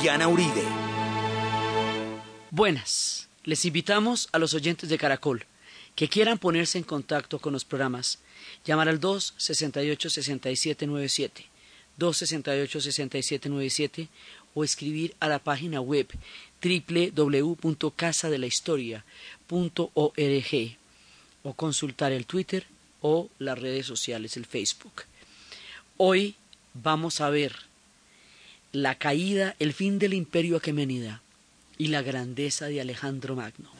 Diana Uribe. Buenas, les invitamos a los oyentes de Caracol que quieran ponerse en contacto con los programas, llamar al 268-6797, 268-6797 o escribir a la página web www.casadelahistoria.org o consultar el Twitter o las redes sociales, el Facebook. Hoy vamos a ver la caída, el fin del imperio aquemenida y la grandeza de Alejandro Magno.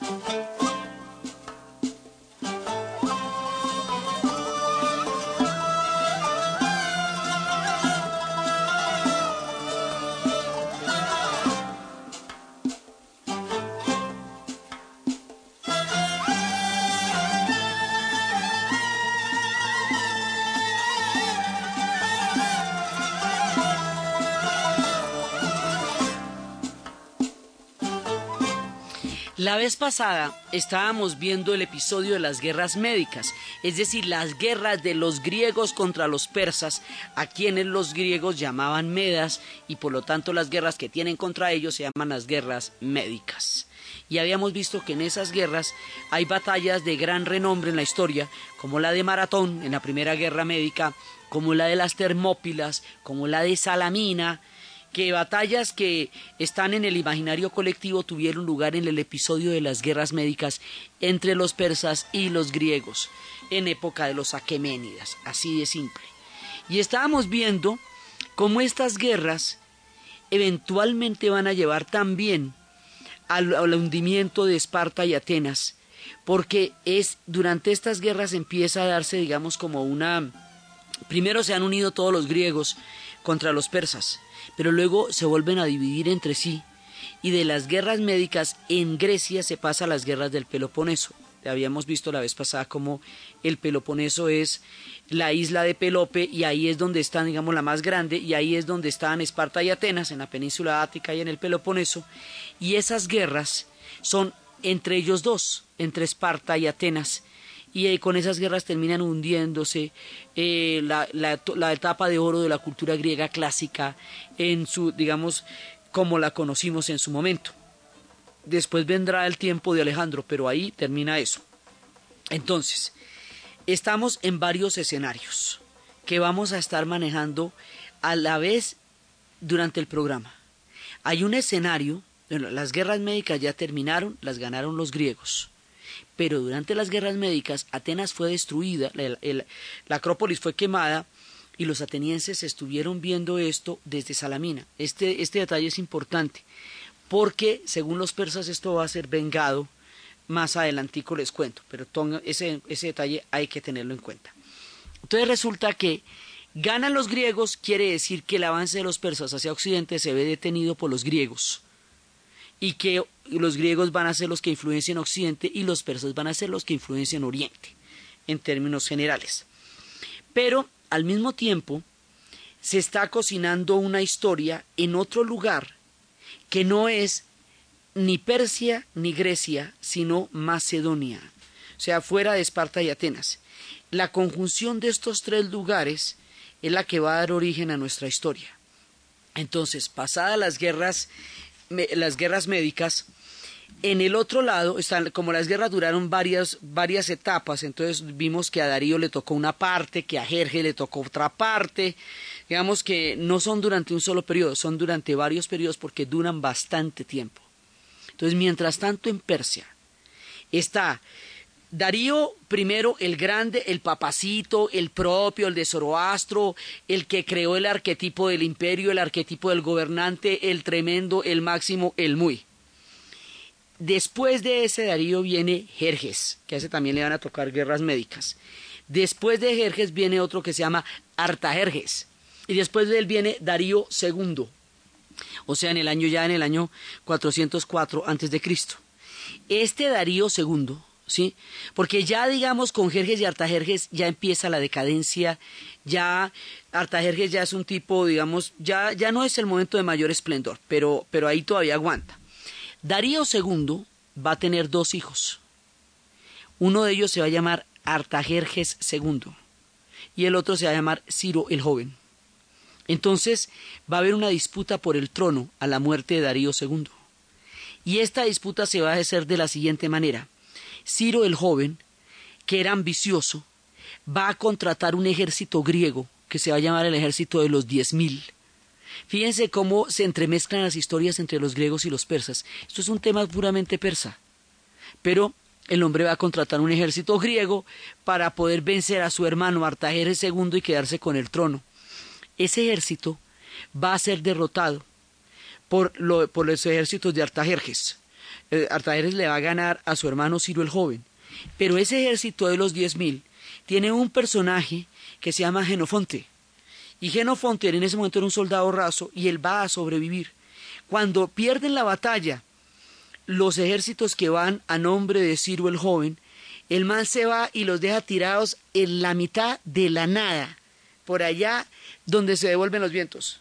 La vez pasada estábamos viendo el episodio de las guerras médicas, es decir, las guerras de los griegos contra los persas, a quienes los griegos llamaban medas y por lo tanto las guerras que tienen contra ellos se llaman las guerras médicas. Y habíamos visto que en esas guerras hay batallas de gran renombre en la historia, como la de Maratón en la Primera Guerra Médica, como la de las Termópilas, como la de Salamina, que batallas que están en el imaginario colectivo tuvieron lugar en el episodio de las guerras médicas entre los persas y los griegos, en época de los aqueménidas, así de simple. Y estábamos viendo cómo estas guerras eventualmente van a llevar también al, al hundimiento de Esparta y Atenas, porque es durante estas guerras empieza a darse, digamos, como una... Primero se han unido todos los griegos contra los persas, pero luego se vuelven a dividir entre sí y de las guerras médicas en Grecia se pasa a las guerras del Peloponeso. Habíamos visto la vez pasada como el Peloponeso es la isla de Pelope y ahí es donde están, digamos, la más grande y ahí es donde están Esparta y Atenas, en la península ática y en el Peloponeso. Y esas guerras son entre ellos dos, entre Esparta y Atenas y eh, con esas guerras terminan hundiéndose eh, la, la, la, etapa de oro de la cultura griega clásica en su, digamos, como la conocimos en su momento. Después vendrá el tiempo de Alejandro, pero ahí termina eso. Entonces, estamos en varios escenarios que vamos a estar manejando a la vez durante el programa. Hay un escenario, bueno, las guerras médicas ya terminaron, las ganaron los griegos pero durante las guerras médicas Atenas fue destruida, la Acrópolis fue quemada y los atenienses estuvieron viendo esto desde Salamina. Este, este detalle es importante porque según los persas esto va a ser vengado, más adelantico les cuento, pero ese, ese detalle hay que tenerlo en cuenta. Entonces resulta que ganan los griegos, quiere decir que el avance de los persas hacia Occidente se ve detenido por los griegos y que los griegos van a ser los que influencian Occidente y los persas van a ser los que influencian Oriente, en términos generales. Pero al mismo tiempo se está cocinando una historia en otro lugar que no es ni Persia ni Grecia, sino Macedonia, o sea, fuera de Esparta y Atenas. La conjunción de estos tres lugares es la que va a dar origen a nuestra historia. Entonces, pasadas las guerras las guerras médicas. En el otro lado, están, como las guerras duraron varias, varias etapas, entonces vimos que a Darío le tocó una parte, que a Jerje le tocó otra parte. Digamos que no son durante un solo periodo, son durante varios periodos porque duran bastante tiempo. Entonces, mientras tanto en Persia está Darío primero el grande, el papacito, el propio, el de Zoroastro, el que creó el arquetipo del imperio, el arquetipo del gobernante, el tremendo, el máximo, el muy. Después de ese Darío viene Jerjes, que a ese también le van a tocar guerras médicas. Después de Jerjes viene otro que se llama Artajerjes. Y después de él viene Darío II. O sea, en el año ya en el año 404 antes de Cristo. Este Darío II ¿sí? Porque ya, digamos, con Jerjes y Artajerjes ya empieza la decadencia, ya Artajerjes ya es un tipo, digamos, ya, ya no es el momento de mayor esplendor, pero, pero ahí todavía aguanta. Darío II va a tener dos hijos. Uno de ellos se va a llamar Artajerjes II y el otro se va a llamar Ciro el Joven. Entonces va a haber una disputa por el trono a la muerte de Darío II. Y esta disputa se va a hacer de la siguiente manera. Ciro el joven, que era ambicioso, va a contratar un ejército griego que se va a llamar el ejército de los diez mil. Fíjense cómo se entremezclan las historias entre los griegos y los persas. Esto es un tema puramente persa. Pero el hombre va a contratar un ejército griego para poder vencer a su hermano Artajerjes II y quedarse con el trono. Ese ejército va a ser derrotado por, los ejércitos de Artajerjes. Eh, Artajerjes le va a ganar a su hermano Ciro el joven. Pero ese ejército de los diez mil tiene un personaje que se llama Genofonte. Y Genofonte en ese momento era un soldado raso y él va a sobrevivir. Cuando pierden la batalla los ejércitos que van a nombre de Ciro el joven, el man se va y los deja tirados en la mitad de la nada, por allá donde se devuelven los vientos.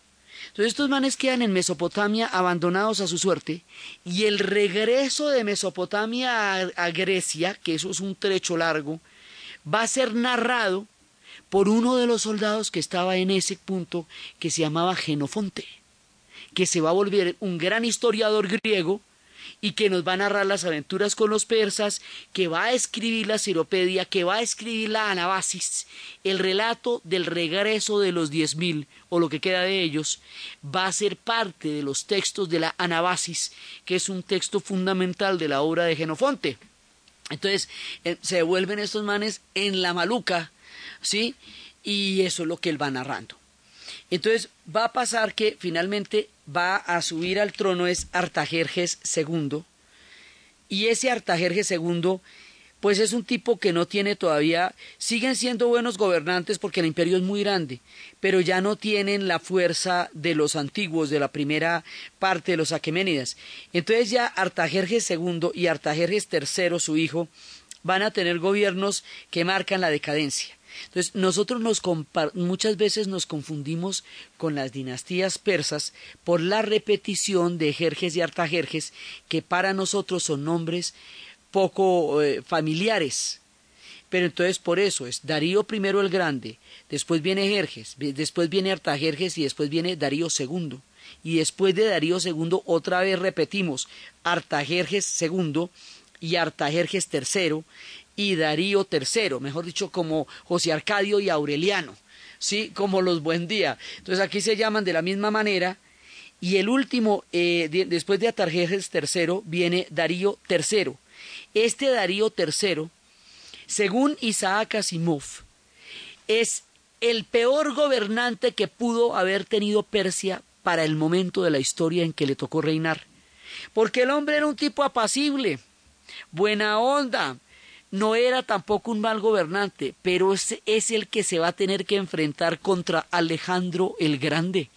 Entonces estos manes quedan en Mesopotamia abandonados a su suerte y el regreso de Mesopotamia a, a, Grecia, que eso es un trecho largo, va a ser narrado por uno de los soldados que estaba en ese punto que se llamaba Genofonte, que se va a volver un gran historiador griego y que nos va a narrar las aventuras con los persas, que va a escribir la Ciropedia, que va a escribir la Anabasis, el relato del regreso de los diez mil, o lo que queda de ellos, va a ser parte de los textos de la Anabasis, que es un texto fundamental de la obra de Genofonte. Entonces, eh, se devuelven estos manes en la maluca, ¿sí? Y eso es lo que él va narrando. Entonces, va a pasar que finalmente va a subir al trono es Artajerjes II. Y ese Artajerjes II, pues es un tipo que no tiene todavía, siguen siendo buenos gobernantes porque el imperio es muy grande, pero ya no tienen la fuerza de los antiguos, de la primera parte de los aqueménidas. Entonces ya Artajerjes II y Artajerjes III, su hijo, van a tener gobiernos que marcan la decadencia. Entonces, nosotros nos muchas veces nos confundimos con las dinastías persas por la repetición de Jerjes y Artajerjes, que para nosotros son nombres poco eh, familiares. Pero entonces por eso es Darío primero el Grande, después viene Jerjes, después viene Artajerjes y después viene Darío II. Y después de Darío II otra vez repetimos Artajerjes II y Artajerjes III y Darío III, mejor dicho, como José Arcadio y Aureliano, ¿sí? Como los Buen Día. Entonces aquí se llaman de la misma manera. Y el último, eh, después de Artajerjes III, viene Darío III. Este Darío III, según Isaac Asimov, es el peor gobernante que pudo haber tenido Persia para el momento de la historia en que le tocó reinar. Porque el hombre era un tipo apacible, buena onda, no era tampoco un mal gobernante, pero es, el que se va a tener que enfrentar contra Alejandro el Grande.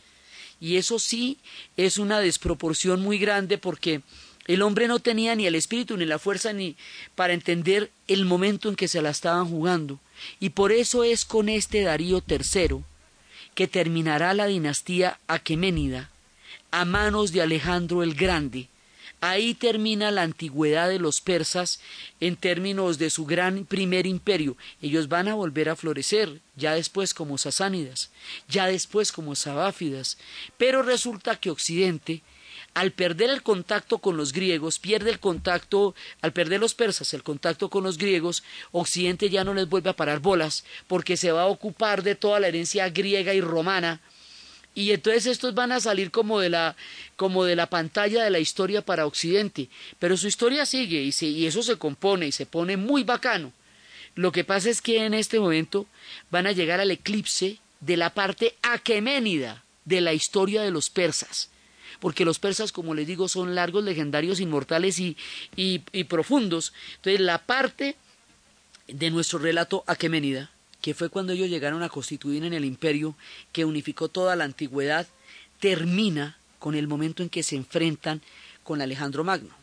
Y eso sí es una desproporción muy grande porque el hombre no tenía ni el espíritu ni la fuerza ni para entender el momento en que se la estaban jugando. Y por eso es con este Darío III que terminará la dinastía aqueménida a manos de Alejandro el Grande, Ahí termina la antigüedad de los persas en términos de su gran primer imperio. Ellos van a volver a florecer, ya después como sasánidas, ya después como sabáfidas. Pero resulta que Occidente, al perder el contacto con los griegos, pierde el contacto, al perder los persas el contacto con los griegos, Occidente ya no les vuelve a parar bolas, porque se va a ocupar de toda la herencia griega y romana, y entonces estos van a salir como de la como de la pantalla de la historia para Occidente, pero su historia sigue y, y eso se compone y se pone muy bacano. Lo que pasa es que en este momento van a llegar al eclipse de la parte aqueménida de la historia de los persas, porque los persas, como les digo, son largos, legendarios, inmortales y, y, y profundos. Entonces, la parte de nuestro relato aqueménida que fue cuando ellos llegaron a constituir en el imperio que unificó toda la antigüedad, termina con el momento en que se enfrentan con Alejandro Magno.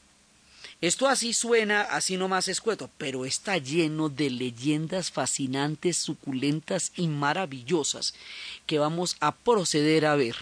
Esto así suena, así nomás escueto, pero está lleno de leyendas fascinantes, suculentas y maravillosas que vamos a proceder a ver.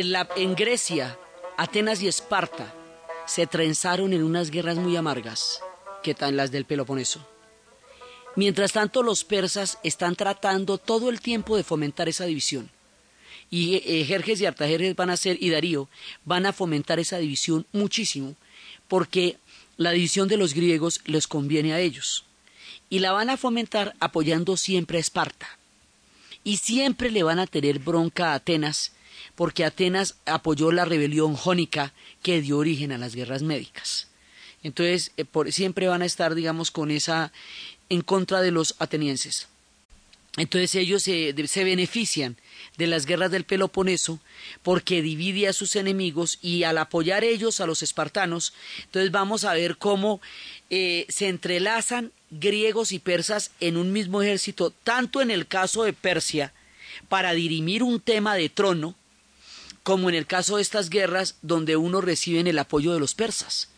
En, Grecia, Atenas y Esparta se trenzaron en unas guerras muy amargas, que tan las del Peloponeso. Mientras tanto, los persas están tratando todo el tiempo de fomentar esa división. Y eh, Jerjes y Artajerjes van a ser, y Darío, van a fomentar esa división muchísimo, porque la división de los griegos les conviene a ellos. Y la van a fomentar apoyando siempre a Esparta. Y siempre le van a tener bronca a Atenas, porque Atenas apoyó la rebelión jónica que dio origen a las guerras médicas. Entonces, eh, siempre van a estar, digamos, con esa en contra de los atenienses. Entonces ellos se, benefician de las guerras del Peloponeso porque divide a sus enemigos y al apoyar ellos a los espartanos, entonces vamos a ver cómo eh, se entrelazan griegos y persas en un mismo ejército, tanto en el caso de Persia, para dirimir un tema de trono, como en el caso de estas guerras donde uno reciben el apoyo de los persas.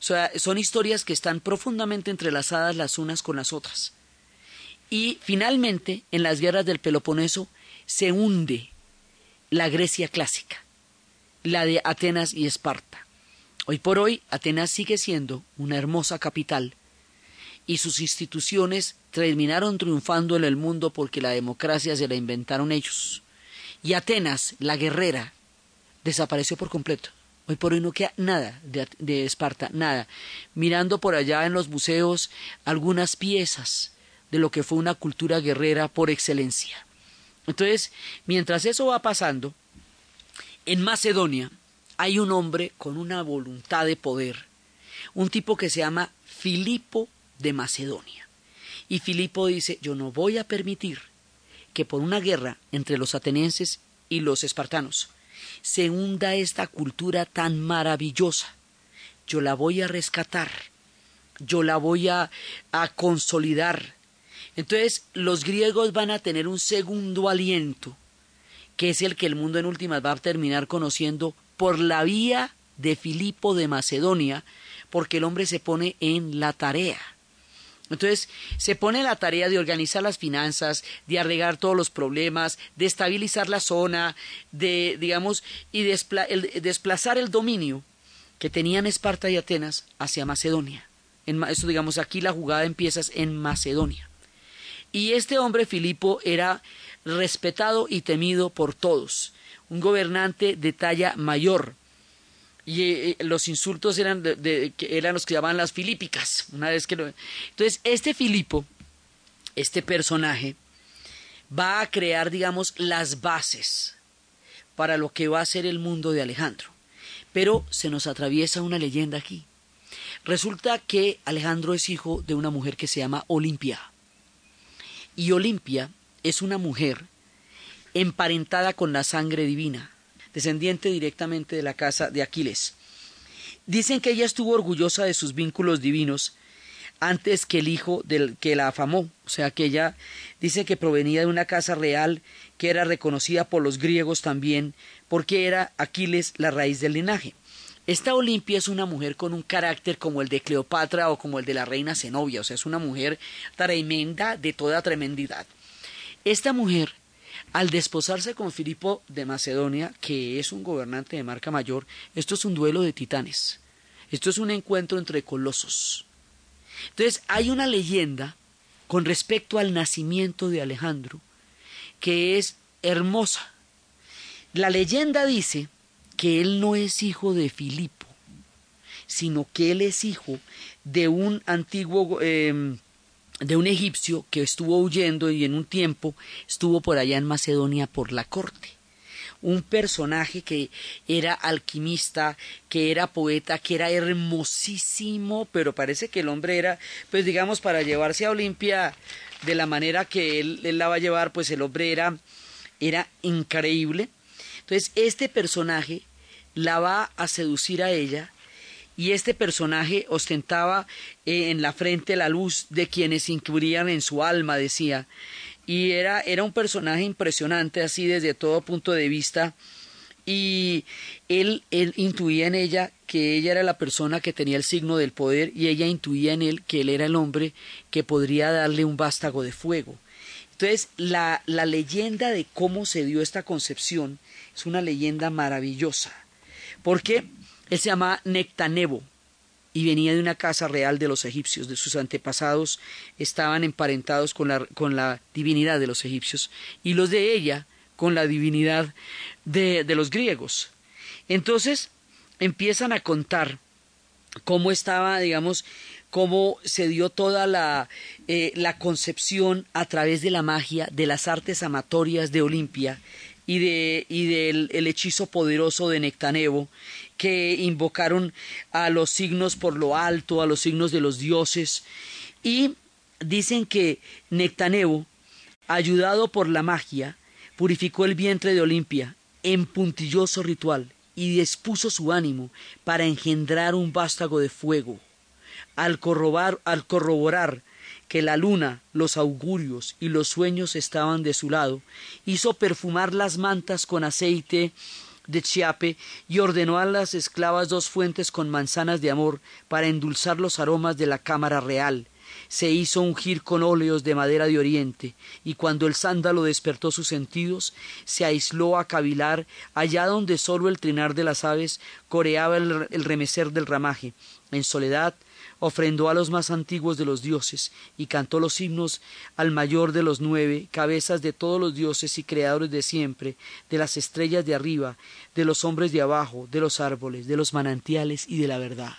O sea, son historias que están profundamente entrelazadas las unas con las otras. Y finalmente, en las guerras del Peloponeso, se hunde la Grecia clásica, la de Atenas y Esparta. Hoy por hoy, Atenas sigue siendo una hermosa capital y sus instituciones terminaron triunfando en el mundo porque la democracia se la inventaron ellos. Y Atenas, la guerrera, desapareció por completo. Hoy por hoy no queda nada de, Esparta, nada. Mirando por allá en los museos algunas piezas de lo que fue una cultura guerrera por excelencia. Entonces, mientras eso va pasando, en Macedonia hay un hombre con una voluntad de poder, un tipo que se llama Filipo de Macedonia. Y Filipo dice, yo no voy a permitir que por una guerra entre los atenienses y los espartanos se hunda esta cultura tan maravillosa. Yo la voy a rescatar, yo la voy a, consolidar. Entonces los griegos van a tener un segundo aliento, que es el que el mundo en últimas va a terminar conociendo por la vía de Filipo de Macedonia, porque el hombre se pone en la tarea. Entonces, se pone la tarea de organizar las finanzas, de arreglar todos los problemas, de estabilizar la zona, de, digamos, y desplazar el dominio que tenían Esparta y Atenas hacia Macedonia. En, eso, digamos, aquí la jugada empieza en Macedonia. Y este hombre, Filipo, era respetado y temido por todos, un gobernante de talla mayor, y eh, los insultos eran, de, eran los que llamaban las filípicas. Una vez que Entonces, este Filipo, este personaje, va a crear, digamos, las bases para lo que va a ser el mundo de Alejandro. Pero se nos atraviesa una leyenda aquí. Resulta que Alejandro es hijo de una mujer que se llama Olimpia. Y Olimpia es una mujer emparentada con la sangre divina descendiente directamente de la casa de Aquiles. Dicen que ella estuvo orgullosa de sus vínculos divinos antes que el hijo del que la afamó, o sea que ella dice que provenía de una casa real que era reconocida por los griegos también, porque era Aquiles la raíz del linaje. Esta Olimpia es una mujer con un carácter como el de Cleopatra o como el de la reina Zenobia, o sea, es una mujer tremenda de toda tremendidad. Esta mujer al desposarse con Filipo de Macedonia, que es un gobernante de marca mayor, esto es un duelo de titanes. Esto es un encuentro entre colosos. Entonces, hay una leyenda con respecto al nacimiento de Alejandro que es hermosa. La leyenda dice que él no es hijo de Filipo, sino que él es hijo de un antiguo em, de un egipcio que estuvo huyendo y en un tiempo estuvo por allá en Macedonia por la corte. Un personaje que era alquimista, que era poeta, que era hermosísimo, pero parece que el hombre era, pues digamos, para llevarse a Olimpia de la manera que él, la va a llevar, pues el hombre era, era increíble. Entonces, este personaje la va a seducir a ella y este personaje ostentaba eh, en la frente la luz de quienes incluían en su alma, decía, y era, era un personaje impresionante así desde todo punto de vista, y él, intuía en ella que ella era la persona que tenía el signo del poder y ella intuía en él que él era el hombre que podría darle un vástago de fuego. Entonces, la, la leyenda de cómo se dio esta concepción es una leyenda maravillosa, porque él se llama Nectanebo y venía de una casa real de los egipcios, de sus antepasados estaban emparentados con la, con la divinidad de los egipcios y los de ella con la divinidad de, de los griegos. Entonces empiezan a contar cómo estaba, digamos, cómo se dio toda la, eh, la concepción a través de la magia de las artes amatorias de Olimpia y, de, y del el hechizo poderoso de Nectanebo, que invocaron a los signos por lo alto, a los signos de los dioses, y dicen que Nectanebo, ayudado por la magia, purificó el vientre de Olimpia en puntilloso ritual y dispuso su ánimo para engendrar un vástago de fuego. Al corroborar, al corroborar que la luna, los augurios y los sueños estaban de su lado, hizo perfumar las mantas con aceite de chiape y ordenó a las esclavas dos fuentes con manzanas de amor para endulzar los aromas de la cámara real. Se hizo ungir con óleos de madera de oriente, y cuando el sándalo despertó sus sentidos, se aisló a cavilar allá donde sólo el trinar de las aves coreaba el, el remecer del ramaje. En soledad ofrendó a los más antiguos de los dioses y cantó los himnos al mayor de los nueve, cabezas de todos los dioses y creadores de siempre, de las estrellas de arriba, de los hombres de abajo, de los árboles, de los manantiales y de la verdad.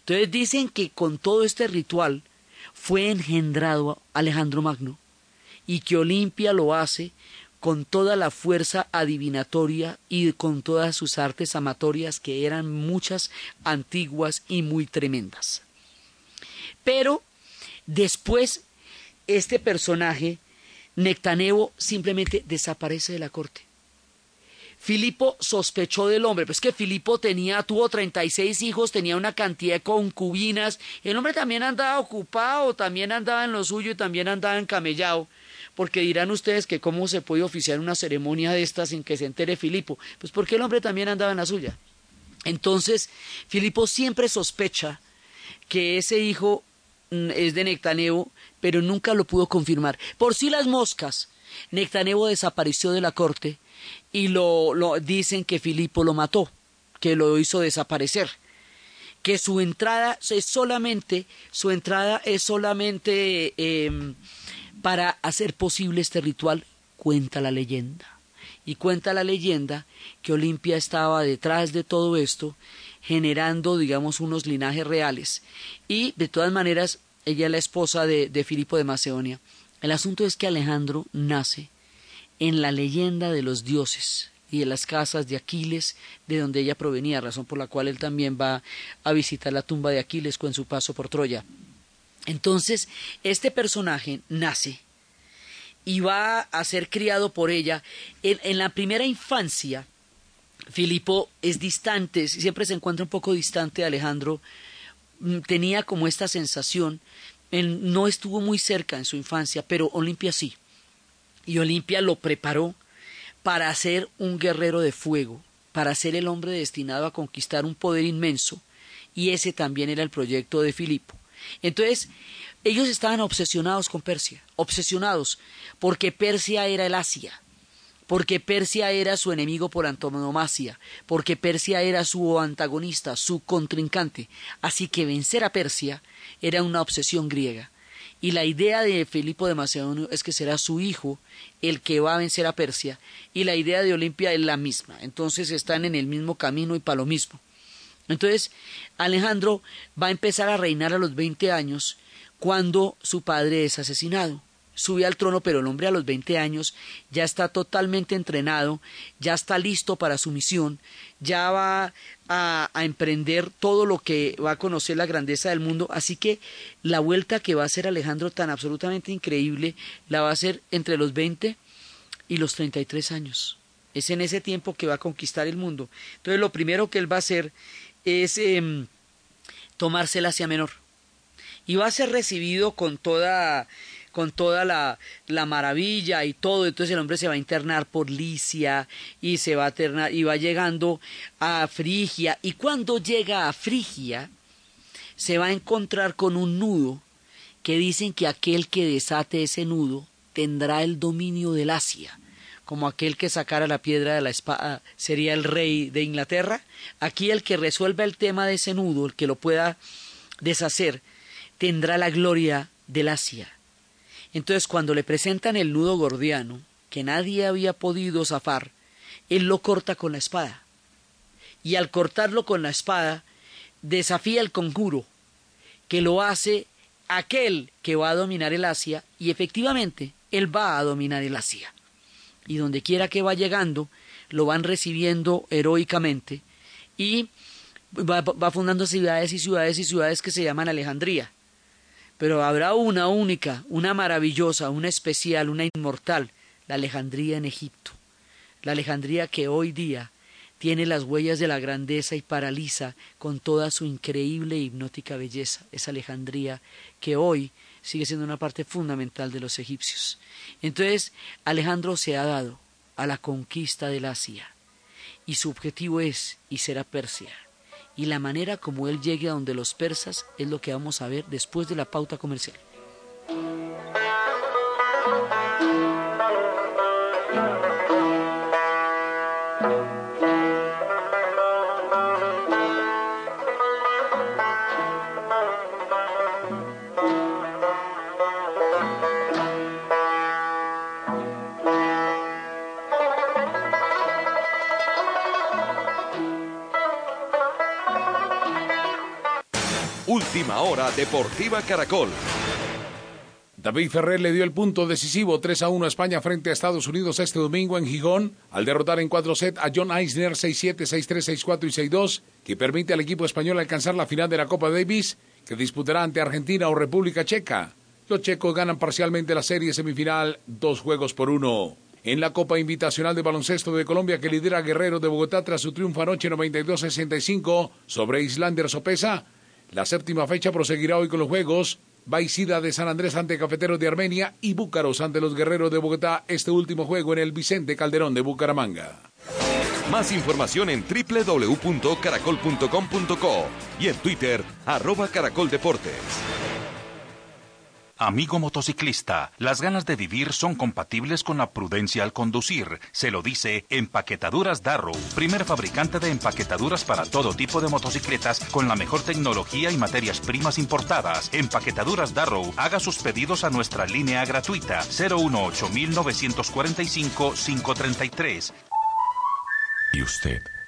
Entonces dicen que con todo este ritual fue engendrado Alejandro Magno y que Olimpia lo hace con toda la fuerza adivinatoria y con todas sus artes amatorias que eran muchas, antiguas y muy tremendas. Pero después este personaje, Nectanebo, simplemente desaparece de la corte. Filipo sospechó del hombre, pues que Filipo tenía, tuvo 36 hijos, tenía una cantidad de concubinas, el hombre también andaba ocupado, también andaba en lo suyo y también andaba encamellado porque dirán ustedes que cómo se puede oficiar una ceremonia de esta sin que se entere Filipo, pues porque el hombre también andaba en la suya. Entonces, Filipo siempre sospecha que ese hijo mm, es de Nectanebo, pero nunca lo pudo confirmar. Por si las moscas, Nectanebo desapareció de la corte y lo, lo dicen que Filipo lo mató, que lo hizo desaparecer que su entrada es solamente, su entrada es solamente eh, para hacer posible este ritual, cuenta la leyenda. Y cuenta la leyenda que Olimpia estaba detrás de todo esto, generando, digamos, unos linajes reales. Y, de todas maneras, ella es la esposa de, de Filipo de Macedonia. El asunto es que Alejandro nace en la leyenda de los dioses y de las casas de Aquiles, de donde ella provenía, razón por la cual él también va a visitar la tumba de Aquiles con su paso por Troya. Entonces, este personaje nace y va a ser criado por ella. En, la primera infancia, Filipo es distante, siempre se encuentra un poco distante de Alejandro. Mm, tenía como esta sensación, él no estuvo muy cerca en su infancia, pero Olimpia sí. Y Olimpia lo preparó para ser un guerrero de fuego, para ser el hombre destinado a conquistar un poder inmenso. Y ese también era el proyecto de Filipo. Entonces, ellos estaban obsesionados con Persia, obsesionados, porque Persia era el Asia, porque Persia era su enemigo por antonomasia, porque Persia era su antagonista, su contrincante. Así que vencer a Persia era una obsesión griega. Y la idea de Filipo de Macedonio es que será su hijo el que va a vencer a Persia, y la idea de Olimpia es la misma. Entonces están en el mismo camino y para lo mismo. Entonces, Alejandro va a empezar a reinar a los 20 años cuando su padre es asesinado. Sube al trono, pero el hombre a los 20 años ya está totalmente entrenado, ya está listo para su misión, ya va a, emprender todo lo que va a conocer la grandeza del mundo. Así que la vuelta que va a hacer Alejandro tan absolutamente increíble la va a hacer entre los 20 y los 33 años. Es en ese tiempo que va a conquistar el mundo. Entonces lo primero que él va a hacer es eh, tomarse el Asia Menor. Y va a ser recibido con toda, con toda la, la, maravilla y todo. Entonces el hombre se va a internar por Licia y se va a internar, y va llegando a Frigia. Y cuando llega a Frigia, se va a encontrar con un nudo que dicen que aquel que desate ese nudo tendrá el dominio del Asia, como aquel que sacara la piedra de la espada sería el rey de Inglaterra. Aquí el que resuelva el tema de ese nudo, el que lo pueda deshacer, tendrá la gloria del Asia. Entonces cuando le presentan el nudo gordiano, que nadie había podido zafar, él lo corta con la espada. Y al cortarlo con la espada, desafía el conjuro, que lo hace aquel que va a dominar el Asia, y efectivamente él va a dominar el Asia. Y donde quiera que va llegando, lo van recibiendo heroicamente y va, fundando ciudades y ciudades y ciudades que se llaman Alejandría. Pero habrá una única, una maravillosa, una especial, una inmortal, la Alejandría en Egipto. La Alejandría que hoy día tiene las huellas de la grandeza y paraliza con toda su increíble e hipnótica belleza. Esa Alejandría que hoy sigue siendo una parte fundamental de los egipcios. Entonces, Alejandro se ha dado a la conquista del Asia y su objetivo es y será Persia. Y la manera como él llegue a donde los persas es lo que vamos a ver después de la pauta comercial. Última hora Deportiva Caracol. David Ferrer le dio el punto decisivo 3 a 1 a España frente a Estados Unidos este domingo en Gijón al derrotar en cuatro sets a John Eisner 6-7, 6-3, 6-4 y 6-2, que permite al equipo español alcanzar la final de la Copa Davis, que disputará ante Argentina o República Checa. Los checos ganan parcialmente la serie semifinal dos juegos por uno. En la Copa Invitacional de Baloncesto de Colombia que lidera Guerrero de Bogotá tras su triunfo anoche 92-65 sobre Islander Sopesa, la séptima fecha proseguirá hoy con los juegos. Baicida de San Andrés ante Cafeteros de Armenia y Búcaros ante los Guerreros de Bogotá este último juego en el Vicente Calderón de Bucaramanga. Más información en www.caracol.com.co y en Twitter, arroba Caracol Deportes. Amigo motociclista, las ganas de vivir son compatibles con la prudencia al conducir. Se lo dice Empaquetaduras Darrow, primer fabricante de empaquetaduras para todo tipo de motocicletas con la mejor tecnología y materias primas importadas. Empaquetaduras Darrow, haga sus pedidos a nuestra línea gratuita 018 945 533. ¿Y usted?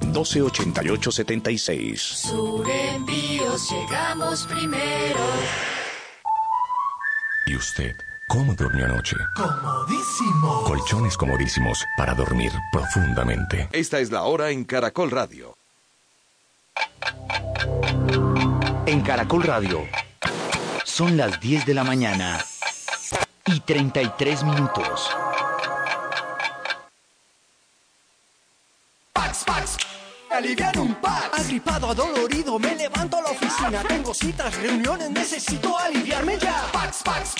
128876. Sur Envíos llegamos primero. ¿Y usted? ¿Cómo durmió anoche? Comodísimo. Colchones comodísimos para dormir profundamente. Esta es la hora en Caracol Radio. En Caracol Radio son las 10 de la mañana y 33 minutos. Pax, Pax, alivian un Pax. Agripado, adolorido, me levanto a la oficina. Tengo citas, reuniones, necesito aliviarme ya. Pax, Pax,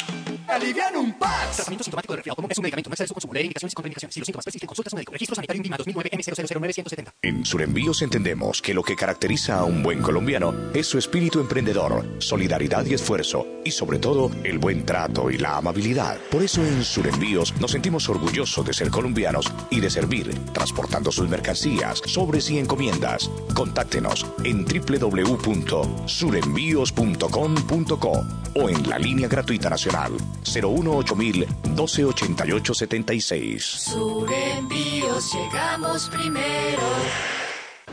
alivian un Pax. Tratamiento sintomático de resfriado común es un medicamento. No exceso con su leer indicaciones y contraindicaciones. Si los síntomas persisten, consulta a su médico. Registro sanitario INVIMA 2009 M000970. En Surenvíos entendemos que lo que caracteriza a un buen colombiano es su espíritu emprendedor, solidaridad y esfuerzo, y sobre todo el buen trato y la amabilidad. Por eso en Surenvíos nos sentimos orgullosos de ser colombianos y de servir, transportando sus mercancías, sobres y encomiendas. Contáctenos en www.surenvíos.com.co o en la línea gratuita nacional 018 1288 76. Sur Envíos llegamos primero.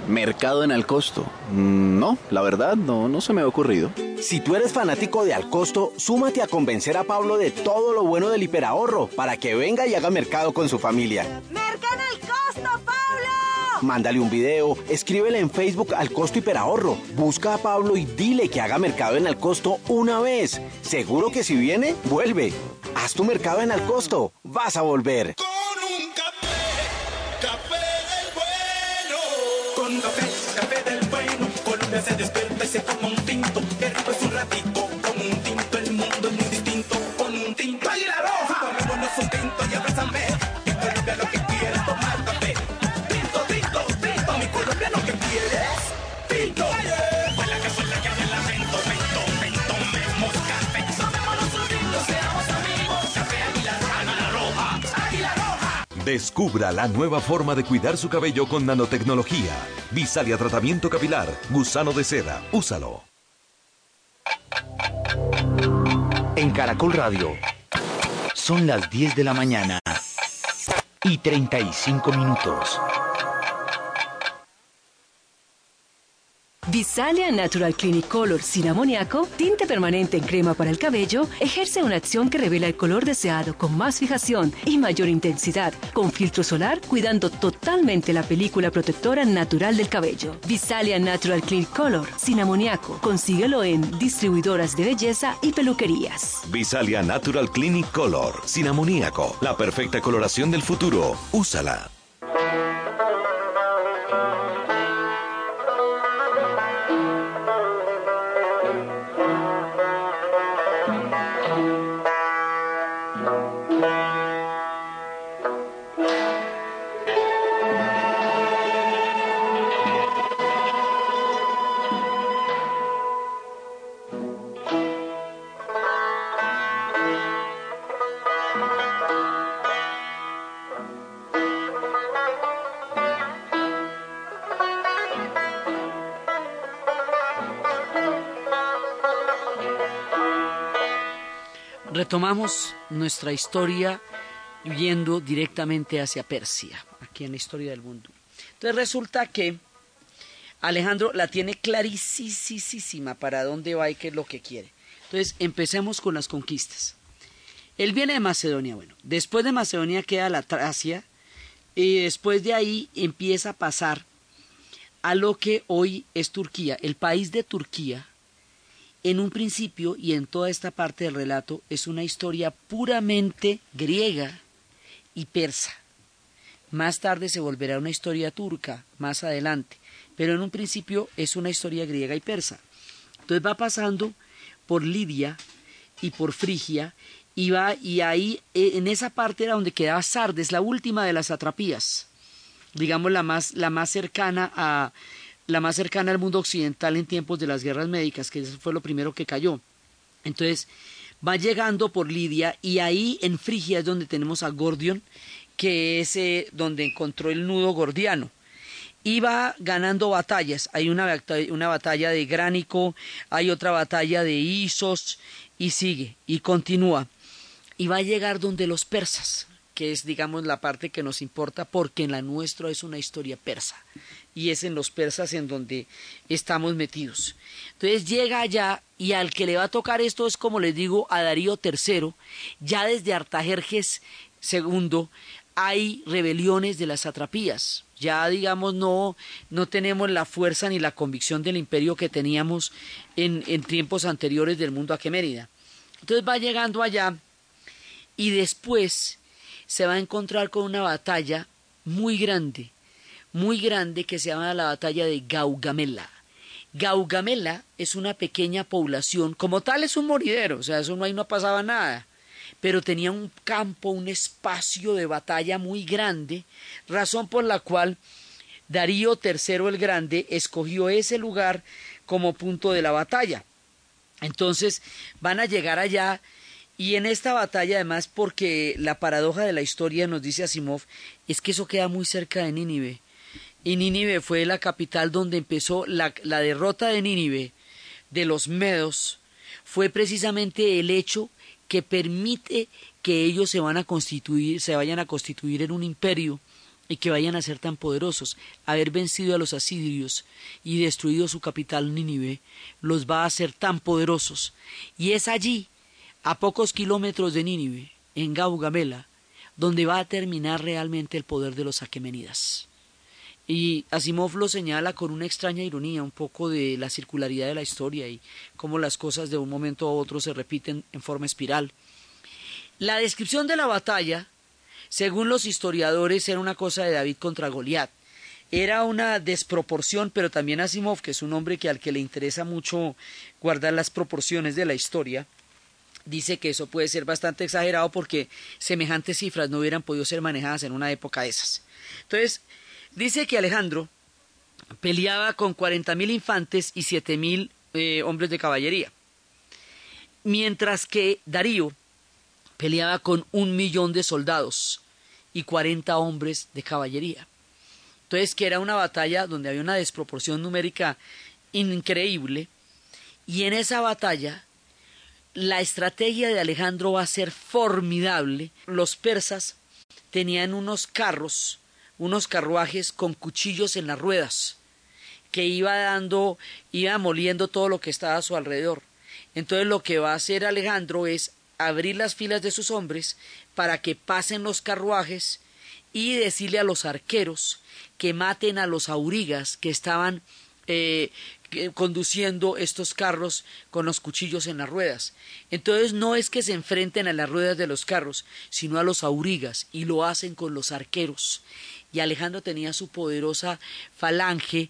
Mercado en Alcosto. Mm, No, la verdad no, no se me ha ocurrido. Si tú eres fanático de Alcosto, súmate a convencer a Pablo de todo lo bueno del hiperahorro para que venga y haga mercado con su familia. ¡Merca en el costo, Pablo! Mándale un video, escríbele en Facebook al costo hiperahorro, busca a Pablo y dile que haga mercado en Alcosto una vez. Seguro que si viene, vuelve. Haz tu mercado en Alcosto. Vas a volver. Con un café, café del bueno. Con café, café del bueno. Colombia se despierta y se toma un tinto. Descubra la nueva forma de cuidar su cabello con nanotecnología. Visalia Tratamiento Capilar. Gusano de seda. Úsalo. En Caracol Radio. Son las 10 de la mañana. Y 35 minutos. Visalia Natural Clinic Color sin amoníaco, tinte permanente en crema para el cabello, ejerce una acción que revela el color deseado con más fijación y mayor intensidad, con filtro solar, cuidando totalmente la película protectora natural del cabello. Visalia Natural Clinic Color sin amoníaco, consíguelo en distribuidoras de belleza y peluquerías. Visalia Natural Clinic Color. Sin amoníaco. La perfecta coloración del futuro. Úsala. Retomamos nuestra historia yendo directamente hacia Persia, aquí en la historia del mundo. Entonces resulta que Alejandro la tiene clarísima para dónde va y qué es lo que quiere. Entonces empecemos con las conquistas. Él viene de Macedonia, bueno, después de Macedonia queda la Tracia y después de ahí empieza a pasar a lo que hoy es Turquía. El país de Turquía, en un principio y en toda esta parte del relato, es una historia puramente griega y persa. Más tarde se volverá una historia turca, más adelante, pero en un principio es una historia griega y persa. Entonces va pasando por Lidia y por Frigia y va y ahí eh, en esa parte era donde quedaba Sardes, la última de las atrapías, digamos la más la más cercana a la más cercana al mundo occidental en tiempos de las guerras médicas, que eso fue lo primero que cayó. Entonces va llegando por Lidia y ahí en Frigia es donde tenemos a Gordion, que es eh, donde encontró el nudo gordiano. Y va ganando batallas. Hay una, una batalla de Gránico, hay otra batalla de Isos, y sigue, y continúa. Y va a llegar donde los persas, que es, digamos, la parte que nos importa, porque en la nuestra es una historia persa. Y es en los persas en donde estamos metidos. Entonces llega allá y al que le va a tocar esto es, como les digo, a Darío III. Ya desde Artajerjes II hay rebeliones de las satrapías. Ya, digamos, no, no tenemos la fuerza ni la convicción del imperio que teníamos en, tiempos anteriores del mundo aquemérida. Entonces va llegando allá y después se va a encontrar con una batalla muy grande, muy grande que se llama la batalla de Gaugamela. Gaugamela es una pequeña población, como tal es un moridero, o sea, eso no ahí no pasaba nada, pero tenía un campo, un espacio de batalla muy grande, razón por la cual Darío III el Grande escogió ese lugar como punto de la batalla. Entonces van a llegar allá y en esta batalla además porque la paradoja de la historia nos dice Asimov es que eso queda muy cerca de Nínive. Y Nínive fue la capital donde empezó la, derrota de Nínive de los medos fue precisamente el hecho que permite que ellos se van a constituir, se vayan a constituir en un imperio y que vayan a ser tan poderosos. Haber vencido a los asirios y destruido su capital Nínive los va a hacer tan poderosos. Y es allí, a pocos kilómetros de Nínive, en Gaugamela, donde va a terminar realmente el poder de los aquemenidas. Y Asimov lo señala con una extraña ironía, un poco de la circularidad de la historia y cómo las cosas de un momento a otro se repiten en forma espiral. La descripción de la batalla, según los historiadores, era una cosa de David contra Goliat. Era una desproporción, pero también Asimov, que es un hombre que al que le interesa mucho guardar las proporciones de la historia, dice que eso puede ser bastante exagerado porque semejantes cifras no hubieran podido ser manejadas en una época de esas. Entonces, dice que Alejandro peleaba con 40.000 infantes y 7.000 eh, hombres de caballería, mientras que Darío peleaba con un millón de soldados y 40 hombres de caballería. Entonces, que era una batalla donde había una desproporción numérica increíble, y en esa batalla la estrategia de Alejandro va a ser formidable. Los persas tenían unos carros, unos carruajes con cuchillos en las ruedas, que iba dando, iba moliendo todo lo que estaba a su alrededor. Entonces lo que va a hacer Alejandro es abrir las filas de sus hombres para que pasen los carruajes y decirle a los arqueros que maten a los aurigas que estaban eh, conduciendo estos carros con los cuchillos en las ruedas. Entonces no es que se enfrenten a las ruedas de los carros, sino a los aurigas, y lo hacen con los arqueros. Y Alejandro tenía su poderosa falange,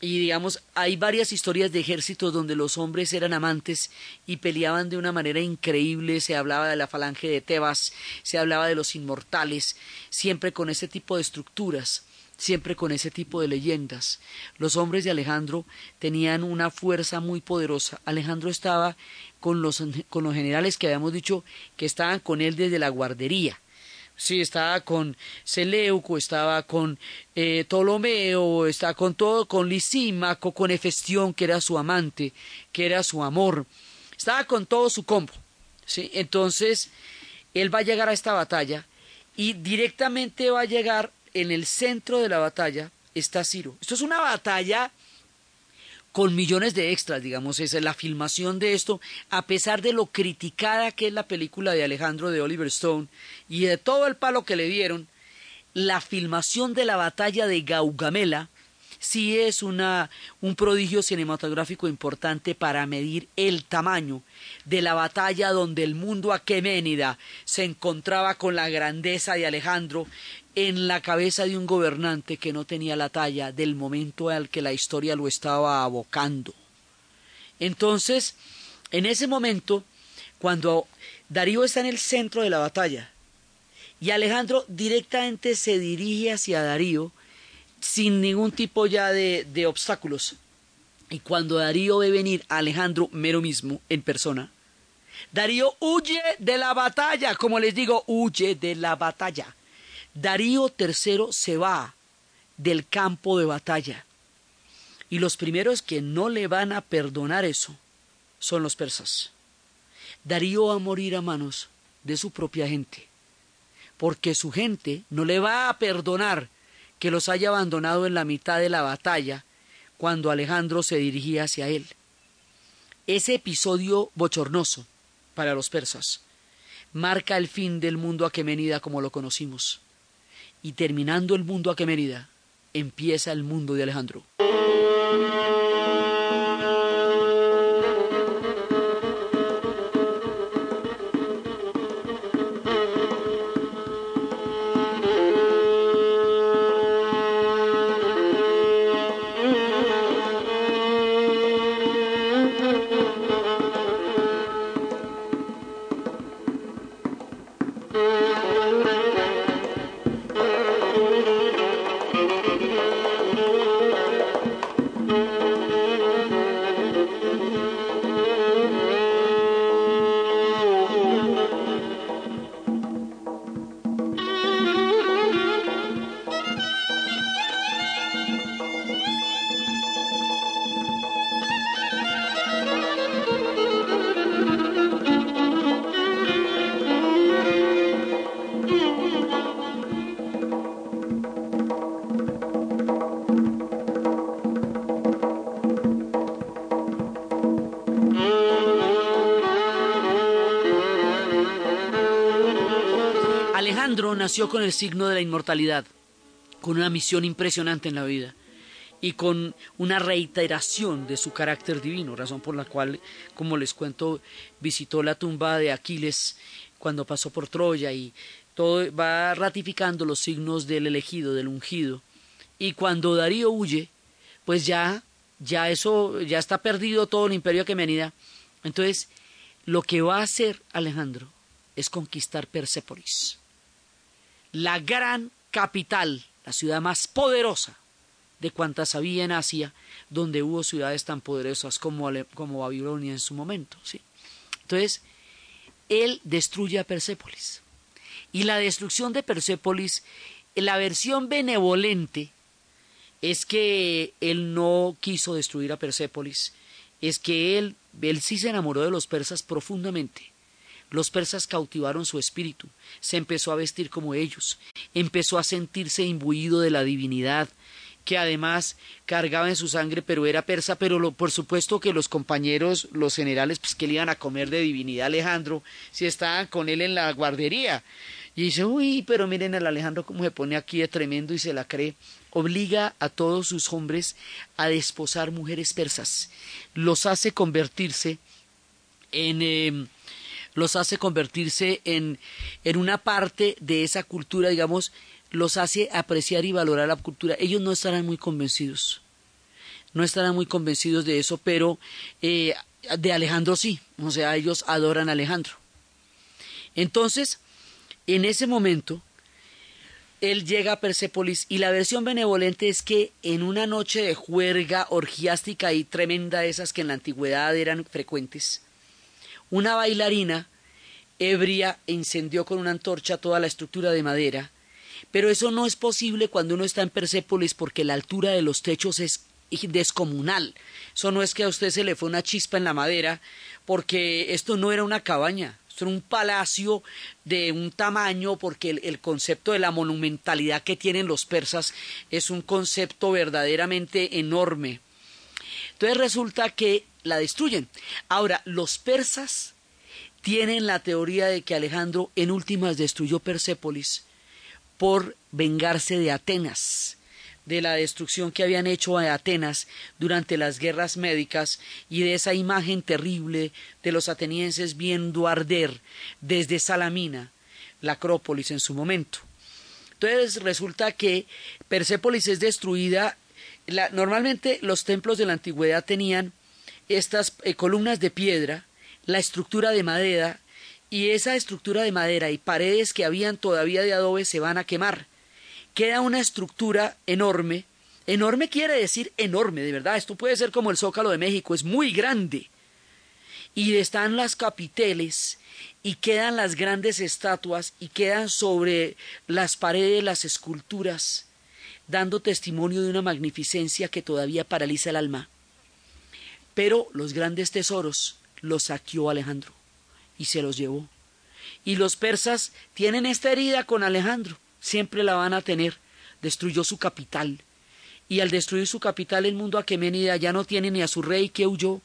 y digamos, hay varias historias de ejércitos donde los hombres eran amantes y peleaban de una manera increíble, se hablaba de la falange de Tebas, se hablaba de los inmortales, siempre con ese tipo de estructuras siempre con ese tipo de leyendas. Los hombres de Alejandro tenían una fuerza muy poderosa. Alejandro estaba con los, con los generales que habíamos dicho que estaban con él desde la guardería. Sí, estaba con Seleuco, estaba con eh, Ptolomeo, estaba con todo, con Lisímaco, con Efestión, que era su amante, que era su amor. Estaba con todo su combo. ¿sí? Entonces, él va a llegar a esta batalla y directamente va a llegar en el centro de la batalla está Ciro. Esto es una batalla con millones de extras, digamos, es la filmación de esto, a pesar de lo criticada que es la película de Alejandro de Oliver Stone y de todo el palo que le dieron, la filmación de la batalla de Gaugamela sí es una, un prodigio cinematográfico importante para medir el tamaño de la batalla donde el mundo aqueménida se encontraba con la grandeza de Alejandro en la cabeza de un gobernante que no tenía la talla del momento al que la historia lo estaba abocando. Entonces, en ese momento, cuando Darío está en el centro de la batalla y Alejandro directamente se dirige hacia Darío sin ningún tipo ya de, de obstáculos, y cuando Darío ve venir a Alejandro mero mismo en persona, Darío huye de la batalla, como les digo, huye de la batalla. Darío III se va del campo de batalla. Y los primeros que no le van a perdonar eso son los persas. Darío va a morir a manos de su propia gente, porque su gente no le va a perdonar que los haya abandonado en la mitad de la batalla cuando Alejandro se dirigía hacia él. Ese episodio bochornoso para los persas marca el fin del mundo aquemenida como lo conocimos y terminando el mundo Aquemenida, empieza el mundo de Alejandro. Con el signo de la inmortalidad, con una misión impresionante en la vida y con una reiteración de su carácter divino, razón por la cual, como les cuento, visitó la tumba de Aquiles cuando pasó por Troya y todo va ratificando los signos del elegido, del ungido. Y cuando Darío huye, pues ya, ya eso, ya está perdido todo el imperio aquemenida. Entonces, lo que va a hacer Alejandro es conquistar Persépolis, la gran capital, la ciudad más poderosa de cuantas había en Asia, donde hubo ciudades tan poderosas como, como Babilonia en su momento. ¿sí? Entonces, él destruye a Persépolis. Y la destrucción de Persépolis, la versión benevolente es que él no quiso destruir a Persépolis, es que él, él sí se enamoró de los persas profundamente. Los persas cautivaron su espíritu, se empezó a vestir como ellos, empezó a sentirse imbuido de la divinidad, que además cargaba en su sangre, pero era persa, pero por supuesto que los compañeros, los generales, pues que le iban a comer de divinidad Alejandro, si estaban con él en la guardería. Y dice, uy, pero miren al Alejandro cómo se pone aquí de tremendo y se la cree. Obliga a todos sus hombres a desposar mujeres persas. Los hace convertirse en... Em, los hace convertirse en, en una parte de esa cultura, digamos, los hace apreciar y valorar la cultura. Ellos no estarán muy convencidos, no estarán muy convencidos de eso, pero eh, de Alejandro sí, o sea, ellos adoran a Alejandro. Entonces, en ese momento, él llega a Persépolis y la versión benevolente es que en una noche de juerga orgiástica y tremenda esas que en la antigüedad eran frecuentes, una bailarina ebria incendió con una antorcha toda la estructura de madera pero eso no es posible cuando uno está en Persépolis porque la altura de los techos es descomunal. Eso no es que a usted se le fue una chispa en la madera, porque esto no era una cabaña, esto era un palacio de un tamaño, porque el, el, concepto de la monumentalidad que tienen los persas es un concepto verdaderamente enorme. Entonces resulta que la destruyen. Ahora, los persas tienen la teoría de que Alejandro en últimas destruyó Persépolis por vengarse de Atenas, de la destrucción que habían hecho a Atenas durante las guerras médicas y de esa imagen terrible de los atenienses viendo arder desde Salamina la Acrópolis en su momento. Entonces resulta que Persépolis es destruida. normalmente los templos de la antigüedad tenían estas eh, columnas de piedra, la estructura de madera y esa estructura de madera y paredes que habían todavía de adobe se van a quemar. Queda una estructura enorme. Enorme quiere decir enorme, de verdad. Esto puede ser como el Zócalo de México, es muy grande. Y están las capiteles y quedan las grandes estatuas y quedan sobre las paredes las esculturas, dando testimonio de una magnificencia que todavía paraliza el alma. Pero los grandes tesoros los saqueó Alejandro y se los llevó. Y los persas tienen esta herida con Alejandro, siempre la van a tener. Destruyó su capital. Y al destruir su capital, el mundo aquemenida ya no tiene ni a su rey que huyó,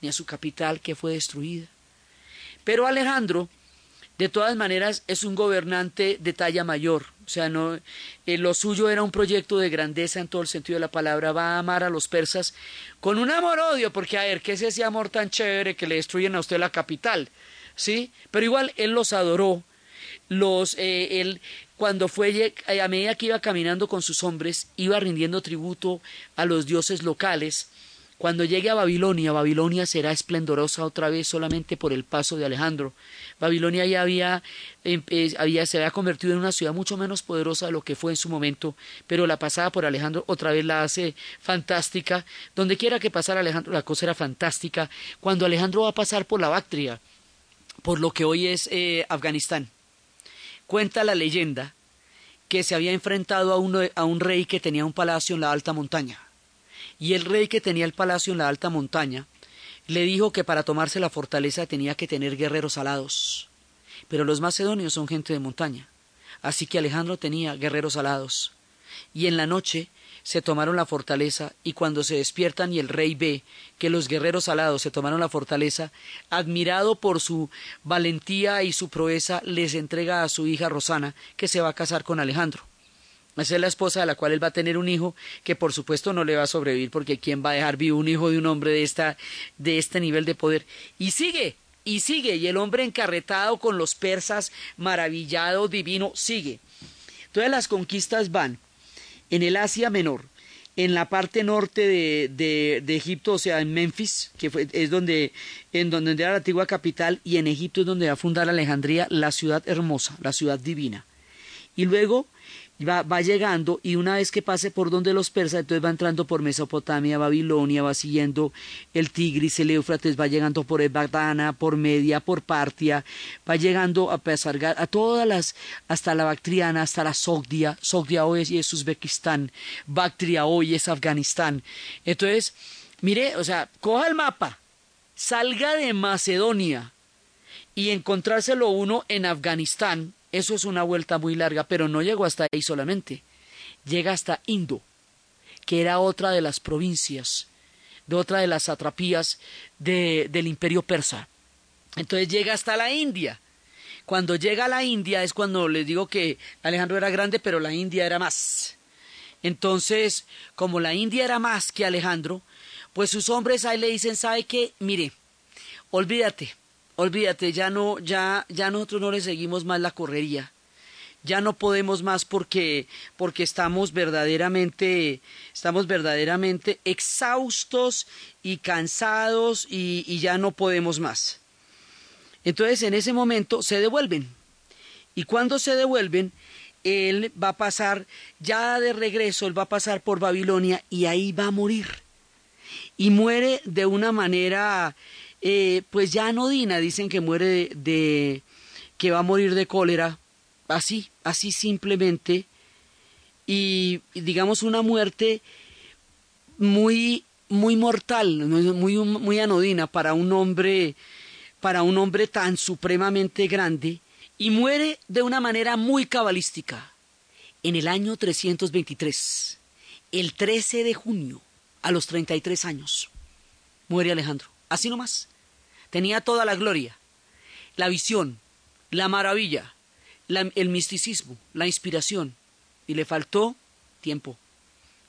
ni a su capital que fue destruida. Pero Alejandro, de todas maneras, es un gobernante de talla mayor. O sea, no, eh, lo suyo era un proyecto de grandeza en todo el sentido de la palabra. Va a amar a los persas con un amor-odio, porque a ver, ¿qué es ese amor tan chévere que le destruyen a usted la capital? ¿sí? Pero igual él los adoró, los, eh, él, cuando fue, eh, a medida que iba caminando con sus hombres, iba rindiendo tributo a los dioses locales. Cuando llegue a Babilonia, Babilonia será esplendorosa otra vez solamente por el paso de Alejandro. Babilonia ya había, se había convertido en una ciudad mucho menos poderosa de lo que fue en su momento, pero la pasada por Alejandro otra vez la hace fantástica. Donde quiera que pasara Alejandro, la cosa era fantástica. Cuando Alejandro va a pasar por la Bactria, por lo que hoy es eh, Afganistán. Cuenta la leyenda que se había enfrentado a, a un rey que tenía un palacio en la alta montaña. Y el rey que tenía el palacio en la alta montaña le dijo que para tomarse la fortaleza tenía que tener guerreros alados. Pero los macedonios son gente de montaña. Así que Alejandro tenía guerreros alados. Y en la noche se tomaron la fortaleza y cuando se despiertan y el rey ve que los guerreros alados se tomaron la fortaleza, admirado por su valentía y su proeza, les entrega a su hija Rosana, que se va a casar con Alejandro. Esa es la esposa de la cual él va a tener un hijo que por supuesto no le va a sobrevivir porque quién va a dejar vivo un hijo de un hombre de esta de este nivel de poder y sigue y sigue, y el hombre encarretado con los persas, maravillado, divino, sigue. Todas las conquistas van en el Asia Menor, en la parte norte de, de, de Egipto, o sea, en Memphis, que fue, es donde, en donde era la antigua capital, y en Egipto es donde va a fundar Alejandría, la ciudad hermosa, la ciudad divina. Y luego va, va, llegando y una vez que pase por donde los persas, entonces va entrando por Mesopotamia, Babilonia, va siguiendo el Tigris, el Éufrates, va llegando por Ecbatana, por Media, por Partia, va llegando a pasar a todas las, hasta la Bactriana, hasta la Sogdia, Sogdia hoy es Uzbekistán, Bactria hoy es Afganistán. Entonces, mire, o sea, coja el mapa, salga de Macedonia y encontrárselo uno en Afganistán, eso es una vuelta muy larga, pero no llegó hasta ahí solamente. Llega hasta Indo, que era otra de las provincias, de otra de las satrapías de, del imperio persa. Entonces llega hasta la India. Cuando llega a la India es cuando les digo que Alejandro era grande, pero la India era más. Entonces, como la India era más que Alejandro, pues sus hombres ahí le dicen, ¿sabe qué? Mire, olvídate, olvídate, ya no, ya, ya nosotros no le seguimos más la correría. Ya no podemos más porque, porque estamos verdaderamente, estamos verdaderamente exhaustos y cansados y, y ya no podemos más. Entonces en ese momento se devuelven. Y cuando se devuelven, él va a pasar, ya de regreso, él va a pasar por Babilonia y ahí va a morir. Y muere de una manera eh, pues ya anodina, dicen que muere de, que va a morir de cólera, así, así simplemente, y, y digamos una muerte muy, muy mortal, muy, muy anodina para un hombre, para un hombre tan supremamente grande, y muere de una manera muy cabalística, en el año 323, el 13 de junio, a los 33 años, muere Alejandro. Así nomás. Tenía toda la gloria, la visión, la maravilla, la, el misticismo, la inspiración. Y le faltó tiempo.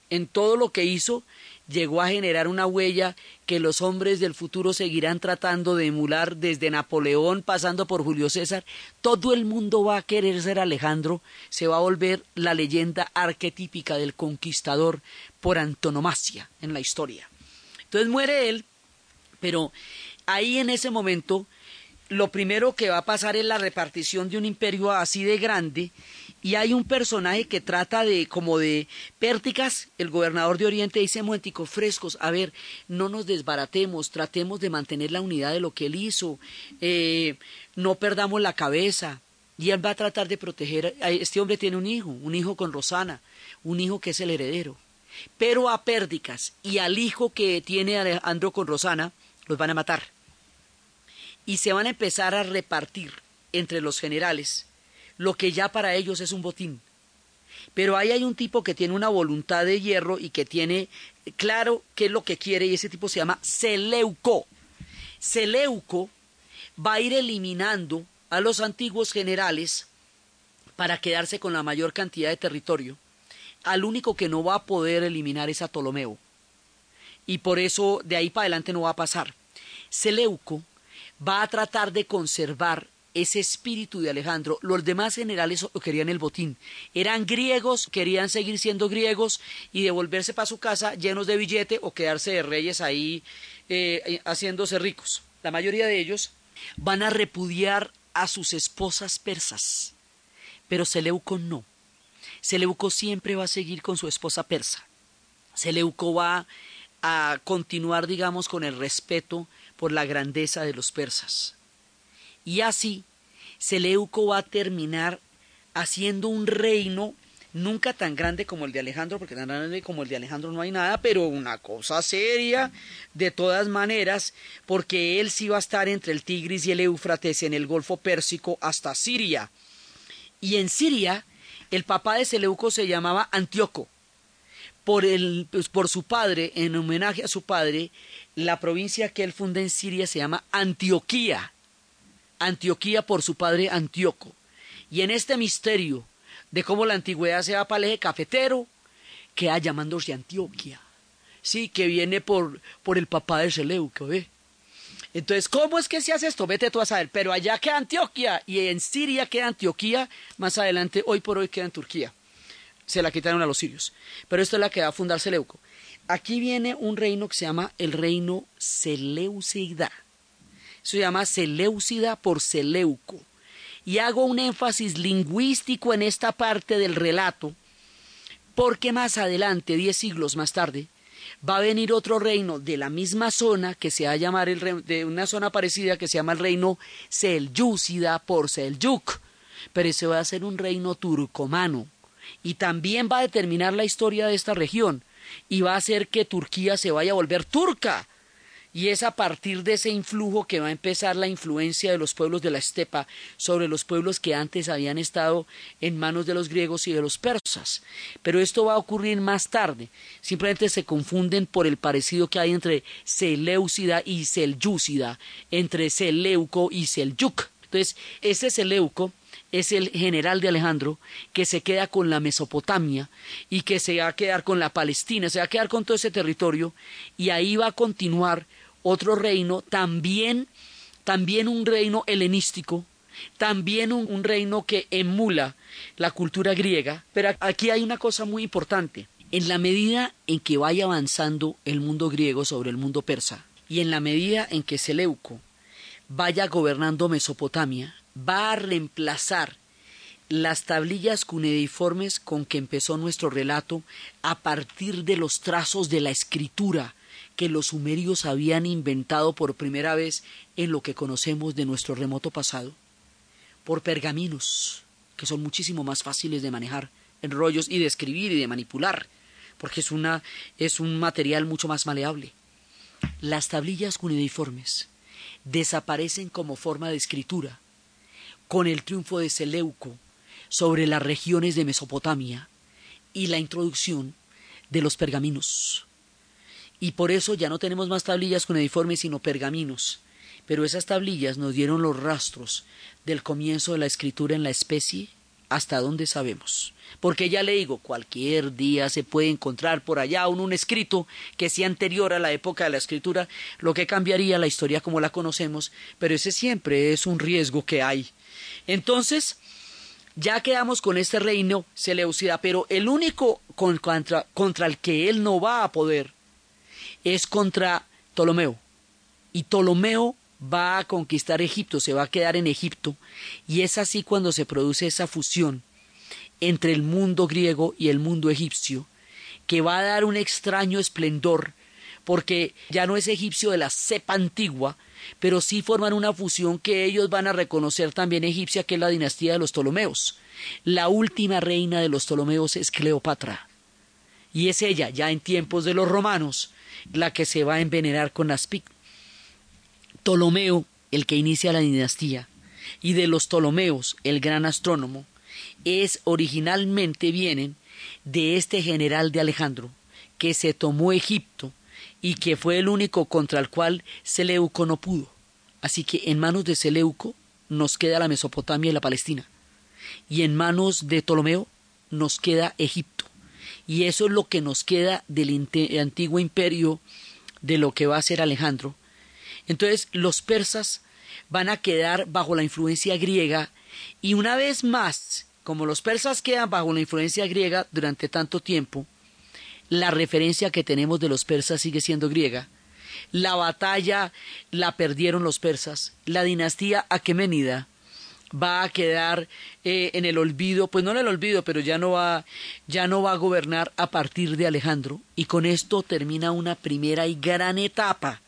En todo lo que hizo, llegó a generar una huella que los hombres del futuro seguirán tratando de emular desde Napoleón pasando por Julio César. Todo el mundo va a querer ser Alejandro, se va a volver la leyenda arquetípica del conquistador por antonomasia en la historia. Entonces muere él pero ahí en ese momento, lo primero que va a pasar es la repartición de un imperio así de grande y hay un personaje que trata de como de pérticas, el gobernador de Oriente dice momenticos frescos, a ver, no nos desbaratemos, tratemos de mantener la unidad de lo que él hizo, eh, no perdamos la cabeza. Y él va a tratar de proteger, este hombre tiene un hijo, un hijo con Rosana, un hijo que es el heredero. Pero a Pérdicas y al hijo que tiene Alejandro con Rosana, los van a matar. Y se van a empezar a repartir entre los generales lo que ya para ellos es un botín. Pero ahí hay un tipo que tiene una voluntad de hierro y que tiene claro qué es lo que quiere y ese tipo se llama Seleuco. Seleuco va a ir eliminando a los antiguos generales para quedarse con la mayor cantidad de territorio. Al único que no va a poder eliminar es a Ptolomeo. Y por eso de ahí para adelante no va a pasar. Seleuco va a tratar de conservar ese espíritu de Alejandro. Los demás generales querían el botín. Eran griegos, querían seguir siendo griegos y devolverse para su casa llenos de billete o quedarse de reyes ahí eh, haciéndose ricos. La mayoría de ellos van a repudiar a sus esposas persas. Pero Seleuco no. Seleuco siempre va a seguir con su esposa persa. Seleuco va a continuar, digamos, con el respeto por la grandeza de los persas. Y así, Seleuco va a terminar haciendo un reino nunca tan grande como el de Alejandro, porque tan grande como el de Alejandro no hay nada, pero una cosa seria de todas maneras, porque él sí va a estar entre el Tigris y el Éufrates en el Golfo Pérsico hasta Siria. Y en Siria, el papá de Seleuco se llamaba Antíoco. Por, el, pues, por su padre, en homenaje a su padre, la provincia que él funda en Siria se llama Antioquía. Antioquía por su padre Antíoco. Y en este misterio de cómo la antigüedad se va para el eje cafetero, que ha llamándose Antioquia. Sí, que viene por, por el papá de Seleuco, ¿ve? Entonces, ¿cómo es que se hace esto? Vete tú a saber. Pero allá queda Antioquia y en Siria queda Antioquía. Más adelante, hoy por hoy queda en Turquía. Se la quitaron a los sirios. Pero esto es la que va a fundar Seleuco. Aquí viene un reino que se llama el reino Seleucida. Se llama Seleucida por Seleuco. Y hago un énfasis lingüístico en esta parte del relato, porque más adelante, diez siglos más tarde, va a venir otro reino de la misma zona que se va a llamar el re- de una zona parecida que se llama el reino Selyúcida por Selyuk, pero ese va a ser un reino turcomano y también va a determinar la historia de esta región y va a hacer que Turquía se vaya a volver turca. Y es a partir de ese influjo que va a empezar la influencia de los pueblos de la estepa sobre los pueblos que antes habían estado en manos de los griegos y de los persas. Pero esto va a ocurrir más tarde. Simplemente se confunden por el parecido que hay entre Seleucida y Selyúcida, entre Seleuco y Selyuk. Entonces, ese Seleuco es el general de Alejandro que se queda con la Mesopotamia y que se va a quedar con la Palestina, se va a quedar con todo ese territorio y ahí va a continuar otro reino, también, también un reino helenístico, también un, un reino que emula la cultura griega, pero aquí hay una cosa muy importante. En la medida en que vaya avanzando el mundo griego sobre el mundo persa, y en la medida en que Seleuco vaya gobernando Mesopotamia, va a reemplazar las tablillas cuneiformes con que empezó nuestro relato a partir de los trazos de la escritura que los sumerios habían inventado por primera vez en lo que conocemos de nuestro remoto pasado, por pergaminos, que son muchísimo más fáciles de manejar en rollos y de escribir y de manipular, porque es, una, es un material mucho más maleable. Las tablillas cuneiformes desaparecen como forma de escritura con el triunfo de Seleuco sobre las regiones de Mesopotamia y la introducción de los pergaminos. Y por eso ya no tenemos más tablillas cuneiformes sino pergaminos. Pero esas tablillas nos dieron los rastros del comienzo de la escritura en la especie hasta donde sabemos. Porque ya le digo, cualquier día se puede encontrar por allá un escrito que sea anterior a la época de la escritura, lo que cambiaría la historia como la conocemos, pero ese siempre es un riesgo que hay. Entonces, ya quedamos con este reino Seleucida, pero el único con- contra, contra el que él no va a poder es contra Ptolomeo. Y Ptolomeo va a conquistar Egipto, se va a quedar en Egipto, y es así cuando se produce esa fusión entre el mundo griego y el mundo egipcio, que va a dar un extraño esplendor, porque ya no es egipcio de la cepa antigua, pero sí forman una fusión que ellos van a reconocer también egipcia, que es la dinastía de los Ptolomeos. La última reina de los Ptolomeos es Cleopatra. Y es ella, ya en tiempos de los romanos, la que se va a envenenar con aspic. Ptolomeo, el que inicia la dinastía, y de los Ptolomeos, el gran astrónomo, es originalmente vienen de este general de Alejandro, que se tomó Egipto y que fue el único contra el cual Seleuco no pudo. Así que en manos de Seleuco nos queda la Mesopotamia y la Palestina, y en manos de Ptolomeo nos queda Egipto. Y eso es lo que nos queda del antiguo imperio de lo que va a ser Alejandro. Entonces los persas van a quedar bajo la influencia griega y una vez más, como los persas quedan bajo la influencia griega durante tanto tiempo, la referencia que tenemos de los persas sigue siendo griega. La batalla la perdieron los persas. La dinastía aqueménida va a quedar eh, en el olvido, pues no en el olvido, pero ya no va, ya no va a gobernar a partir de Alejandro. Y con esto termina una primera y gran etapa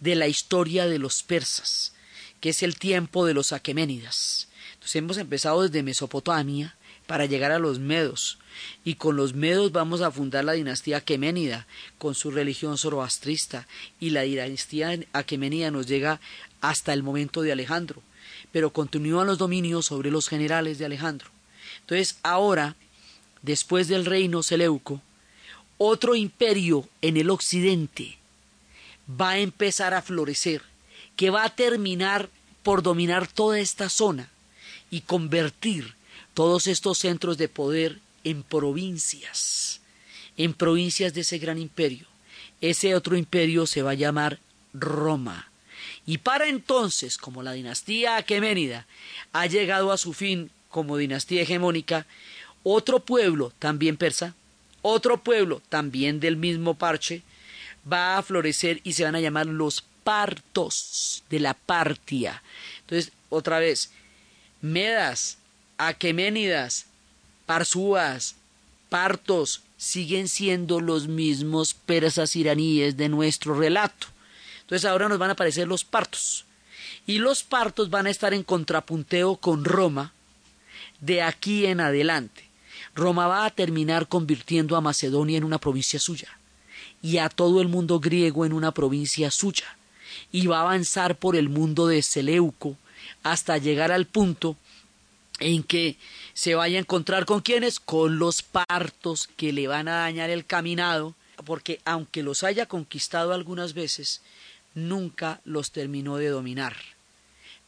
de la historia de los persas, que es el tiempo de los aqueménidas. Entonces hemos empezado desde Mesopotamia para llegar a los medos, y con los medos vamos a fundar la dinastía aqueménida, con su religión zoroastrista, y la dinastía aqueménida nos llega hasta el momento de Alejandro, pero continúan los dominios sobre los generales de Alejandro. Entonces ahora, después del reino Seleuco, otro imperio en el occidente va a empezar a florecer, que va a terminar por dominar toda esta zona y convertir todos estos centros de poder en provincias, en provincias de ese gran imperio. Ese otro imperio se va a llamar Roma. Y para entonces, como la dinastía aqueménida ha llegado a su fin como dinastía hegemónica, otro pueblo, también persa, otro pueblo, también del mismo parche, va a florecer y se van a llamar los partos de la Partia. Entonces, otra vez, Medas, Aqueménidas, Parsúas, Partos, siguen siendo los mismos persas iraníes de nuestro relato. Entonces ahora nos van a aparecer los partos. Y los partos van a estar en contrapunteo con Roma de aquí en adelante. Roma va a terminar convirtiendo a Macedonia en una provincia suya y a todo el mundo griego en una provincia suya y va a avanzar por el mundo de Seleuco hasta llegar al punto en que se vaya a encontrar con quienes, con los partos que le van a dañar el caminado, porque aunque los haya conquistado algunas veces, nunca los terminó de dominar.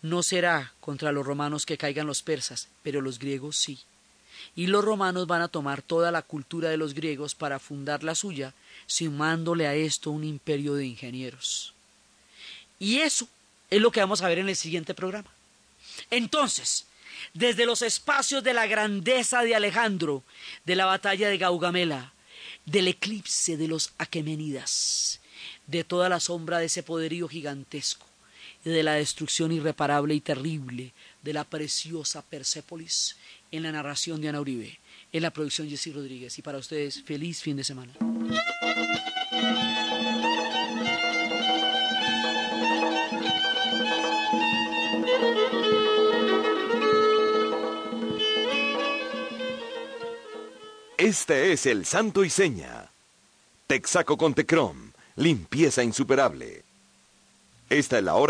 No será contra los romanos que caigan los persas, pero los griegos sí. Y los romanos van a tomar toda la cultura de los griegos para fundar la suya, sumándole a esto un imperio de ingenieros. Y eso es lo que vamos a ver en el siguiente programa. Entonces, desde los espacios de la grandeza de Alejandro, de la batalla de Gaugamela, del eclipse de los Aqueménidas, de toda la sombra de ese poderío gigantesco y de la destrucción irreparable y terrible de la preciosa Persépolis en la narración de Ana Uribe, en la producción Jessy Rodríguez. Y para ustedes, feliz fin de semana. Este es el Santo y Seña. Texaco con Tecrom, limpieza insuperable. Esta es la hora.